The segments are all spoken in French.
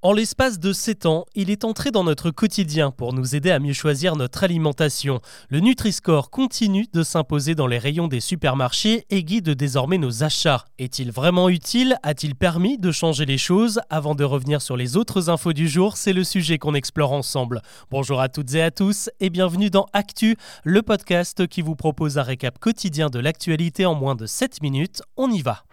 En l'espace de 7 ans, il est entré dans notre quotidien pour nous aider à mieux choisir notre alimentation. Le Nutri-Score continue de s'imposer dans les rayons des supermarchés et guide désormais nos achats. Est-il vraiment utile? A-t-il permis de changer les choses? Avant de revenir sur les autres infos du jour, c'est le sujet qu'on explore ensemble. Bonjour à toutes et à tous et bienvenue dans Actu, le podcast qui vous propose un récap quotidien de l'actualité en moins de 7 minutes. On y va.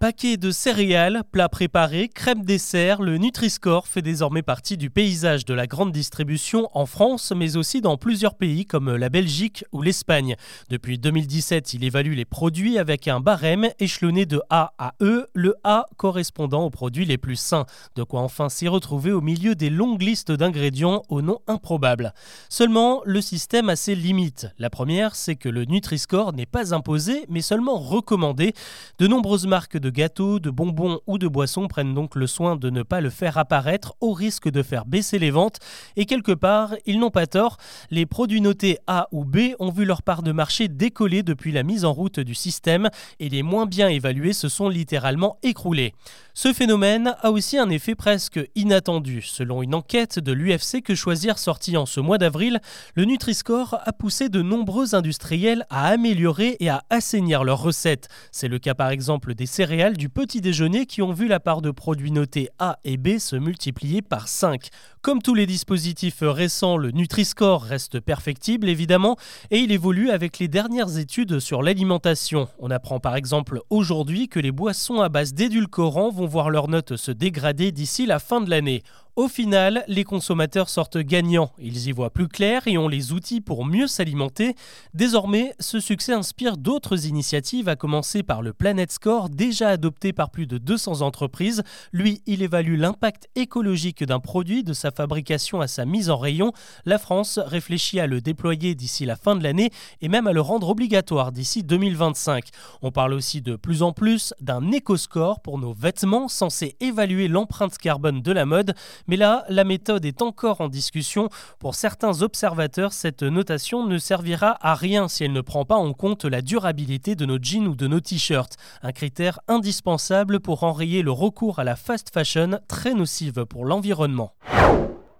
Paquet de céréales, plats préparés, crème dessert, le Nutri-Score fait désormais partie du paysage de la grande distribution en France, mais aussi dans plusieurs pays comme la Belgique ou l'Espagne. Depuis 2017, il évalue les produits avec un barème échelonné de A à E, le A correspondant aux produits les plus sains. De quoi enfin s'y retrouver au milieu des longues listes d'ingrédients aux noms improbables. Seulement, le système a ses limites. La première, c'est que le Nutri-Score n'est pas imposé, mais seulement recommandé. De nombreuses marques de gâteaux, de bonbons ou de boissons prennent donc le soin de ne pas le faire apparaître au risque de faire baisser les ventes. Et quelque part, ils n'ont pas tort. Les produits notés A ou B ont vu leur part de marché décoller depuis la mise en route du système et les moins bien évalués se sont littéralement écroulés. Ce phénomène a aussi un effet presque inattendu. Selon une enquête de l'UFC que choisir sortie en ce mois d'avril, le Nutri-Score a poussé de nombreux industriels à améliorer et à assainir leurs recettes. C'est le cas par exemple des céréales du petit déjeuner qui ont vu la part de produits notés A et B se multiplier par 5. Comme tous les dispositifs récents, le Nutri-Score reste perfectible évidemment et il évolue avec les dernières études sur l'alimentation. On apprend par exemple aujourd'hui que les boissons à base d'édulcorants vont voir leur note se dégrader d'ici la fin de l'année. Au final, les consommateurs sortent gagnants. Ils y voient plus clair et ont les outils pour mieux s'alimenter. Désormais, ce succès inspire d'autres initiatives, à commencer par le Planet Score, déjà adopté par plus de 200 entreprises. Lui, il évalue l'impact écologique d'un produit de sa fabrication à sa mise en rayon. La France réfléchit à le déployer d'ici la fin de l'année et même à le rendre obligatoire d'ici 2025. On parle aussi de plus en plus d'un éco-score pour nos vêtements censé évaluer l'empreinte carbone de la mode. Mais là, la méthode est encore en discussion. Pour certains observateurs, cette notation ne servira à rien si elle ne prend pas en compte la durabilité de nos jeans ou de nos t-shirts, un critère indispensable pour enrayer le recours à la fast fashion très nocive pour l'environnement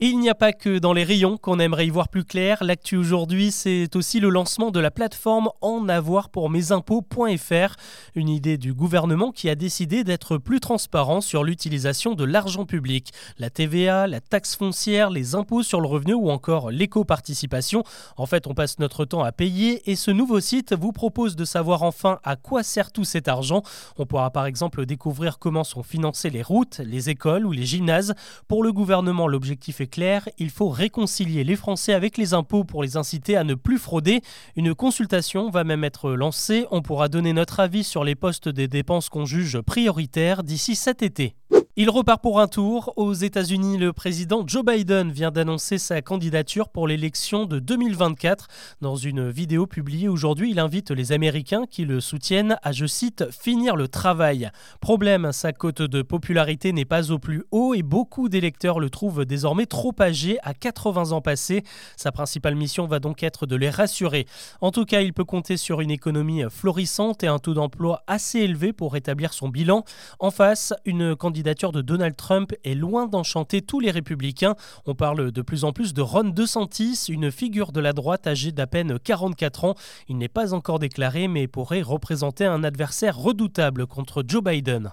il n'y a pas que dans les rayons qu'on aimerait y voir plus clair. L'actu aujourd'hui, c'est aussi le lancement de la plateforme en avoir pour mes impôts.fr, une idée du gouvernement qui a décidé d'être plus transparent sur l'utilisation de l'argent public. La TVA, la taxe foncière, les impôts sur le revenu ou encore l'éco-participation. En fait, on passe notre temps à payer et ce nouveau site vous propose de savoir enfin à quoi sert tout cet argent. On pourra par exemple découvrir comment sont financées les routes, les écoles ou les gymnases. Pour le gouvernement, l'objectif est clair, il faut réconcilier les Français avec les impôts pour les inciter à ne plus frauder. Une consultation va même être lancée. On pourra donner notre avis sur les postes des dépenses qu'on juge prioritaires d'ici cet été. Il repart pour un tour. Aux États-Unis, le président Joe Biden vient d'annoncer sa candidature pour l'élection de 2024. Dans une vidéo publiée aujourd'hui, il invite les Américains qui le soutiennent à, je cite, finir le travail. Problème, sa cote de popularité n'est pas au plus haut et beaucoup d'électeurs le trouvent désormais trop âgé à 80 ans passés. Sa principale mission va donc être de les rassurer. En tout cas, il peut compter sur une économie florissante et un taux d'emploi assez élevé pour rétablir son bilan. En face, une candidature de Donald Trump est loin d'enchanter tous les républicains. On parle de plus en plus de Ron DeSantis, une figure de la droite âgée d'à peine 44 ans. Il n'est pas encore déclaré mais pourrait représenter un adversaire redoutable contre Joe Biden.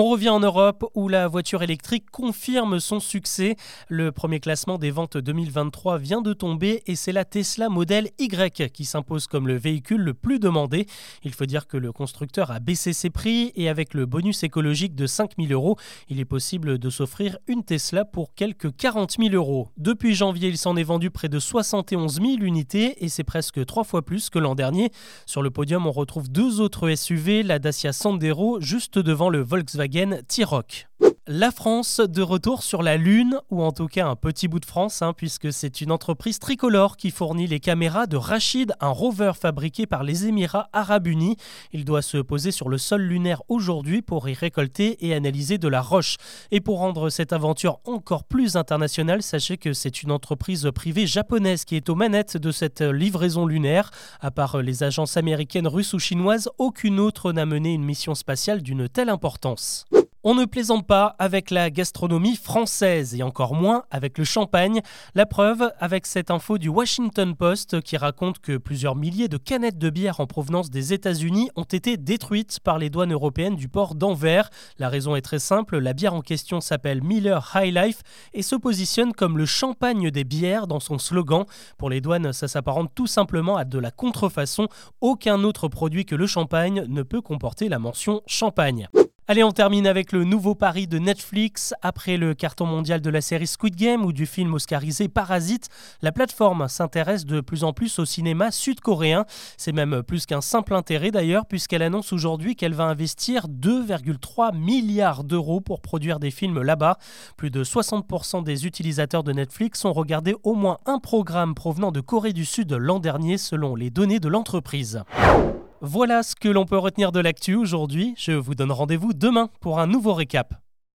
On revient en Europe où la voiture électrique confirme son succès. Le premier classement des ventes 2023 vient de tomber et c'est la Tesla Model Y qui s'impose comme le véhicule le plus demandé. Il faut dire que le constructeur a baissé ses prix et avec le bonus écologique de 5000 euros, il est possible de s'offrir une Tesla pour quelques 40 000 euros. Depuis janvier, il s'en est vendu près de 71 000 unités et c'est presque trois fois plus que l'an dernier. Sur le podium, on retrouve deux autres SUV, la Dacia Sandero juste devant le Volkswagen T-Rock. La France de retour sur la Lune, ou en tout cas un petit bout de France, hein, puisque c'est une entreprise tricolore qui fournit les caméras de Rachid, un rover fabriqué par les Émirats arabes unis. Il doit se poser sur le sol lunaire aujourd'hui pour y récolter et analyser de la roche. Et pour rendre cette aventure encore plus internationale, sachez que c'est une entreprise privée japonaise qui est aux manettes de cette livraison lunaire. À part les agences américaines, russes ou chinoises, aucune autre n'a mené une mission spatiale d'une telle importance. On ne plaisante pas avec la gastronomie française et encore moins avec le champagne. La preuve avec cette info du Washington Post qui raconte que plusieurs milliers de canettes de bière en provenance des États-Unis ont été détruites par les douanes européennes du port d'Anvers. La raison est très simple, la bière en question s'appelle Miller High Life et se positionne comme le champagne des bières dans son slogan. Pour les douanes, ça s'apparente tout simplement à de la contrefaçon. Aucun autre produit que le champagne ne peut comporter la mention champagne. Allez, on termine avec le nouveau pari de Netflix. Après le carton mondial de la série Squid Game ou du film oscarisé Parasite, la plateforme s'intéresse de plus en plus au cinéma sud-coréen. C'est même plus qu'un simple intérêt d'ailleurs, puisqu'elle annonce aujourd'hui qu'elle va investir 2,3 milliards d'euros pour produire des films là-bas. Plus de 60% des utilisateurs de Netflix ont regardé au moins un programme provenant de Corée du Sud l'an dernier, selon les données de l'entreprise. Voilà ce que l'on peut retenir de l'actu aujourd'hui. Je vous donne rendez-vous demain pour un nouveau récap.